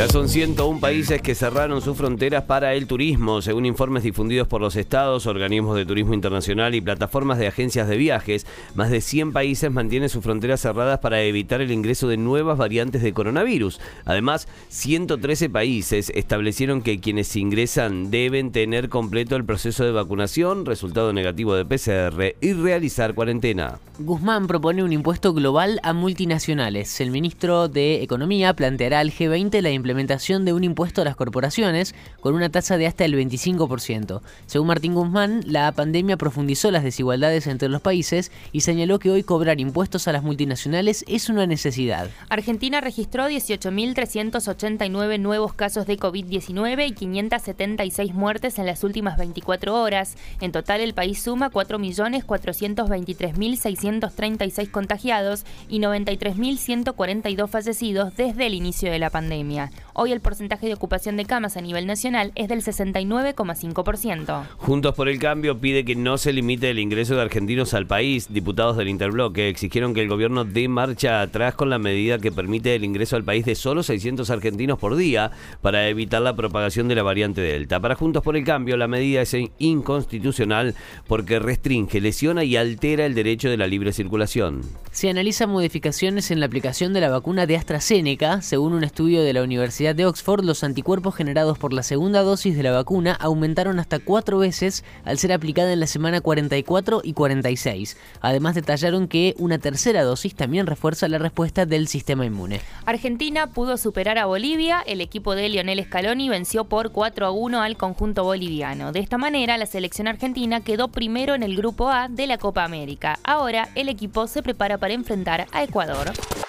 Ya son 101 países que cerraron sus fronteras para el turismo, según informes difundidos por los estados, organismos de turismo internacional y plataformas de agencias de viajes. Más de 100 países mantienen sus fronteras cerradas para evitar el ingreso de nuevas variantes de coronavirus. Además, 113 países establecieron que quienes ingresan deben tener completo el proceso de vacunación, resultado negativo de PCR y realizar cuarentena. Guzmán propone un impuesto global a multinacionales. El ministro de Economía planteará al G20 la implementación de un impuesto a las corporaciones con una tasa de hasta el 25%. Según Martín Guzmán, la pandemia profundizó las desigualdades entre los países y señaló que hoy cobrar impuestos a las multinacionales es una necesidad. Argentina registró 18.389 nuevos casos de COVID-19 y 576 muertes en las últimas 24 horas. En total, el país suma 4.423.636 contagiados y 93.142 fallecidos desde el inicio de la pandemia. Hoy el porcentaje de ocupación de camas a nivel nacional es del 69,5%. Juntos por el Cambio pide que no se limite el ingreso de argentinos al país. Diputados del Interbloque exigieron que el gobierno dé marcha atrás con la medida que permite el ingreso al país de solo 600 argentinos por día para evitar la propagación de la variante Delta. Para Juntos por el Cambio, la medida es inconstitucional porque restringe, lesiona y altera el derecho de la libre circulación. Se analizan modificaciones en la aplicación de la vacuna de AstraZeneca. Según un estudio de la Universidad de Oxford, los anticuerpos generados por la segunda dosis de la vacuna aumentaron hasta cuatro veces al ser aplicada en la semana 44 y 46. Además, detallaron que una tercera dosis también refuerza la respuesta del sistema inmune. Argentina pudo superar a Bolivia. El equipo de Lionel Scaloni venció por 4 a 1 al conjunto boliviano. De esta manera, la selección argentina quedó primero en el grupo A de la Copa América. Ahora, el equipo se prepara para enfrentar a Ecuador.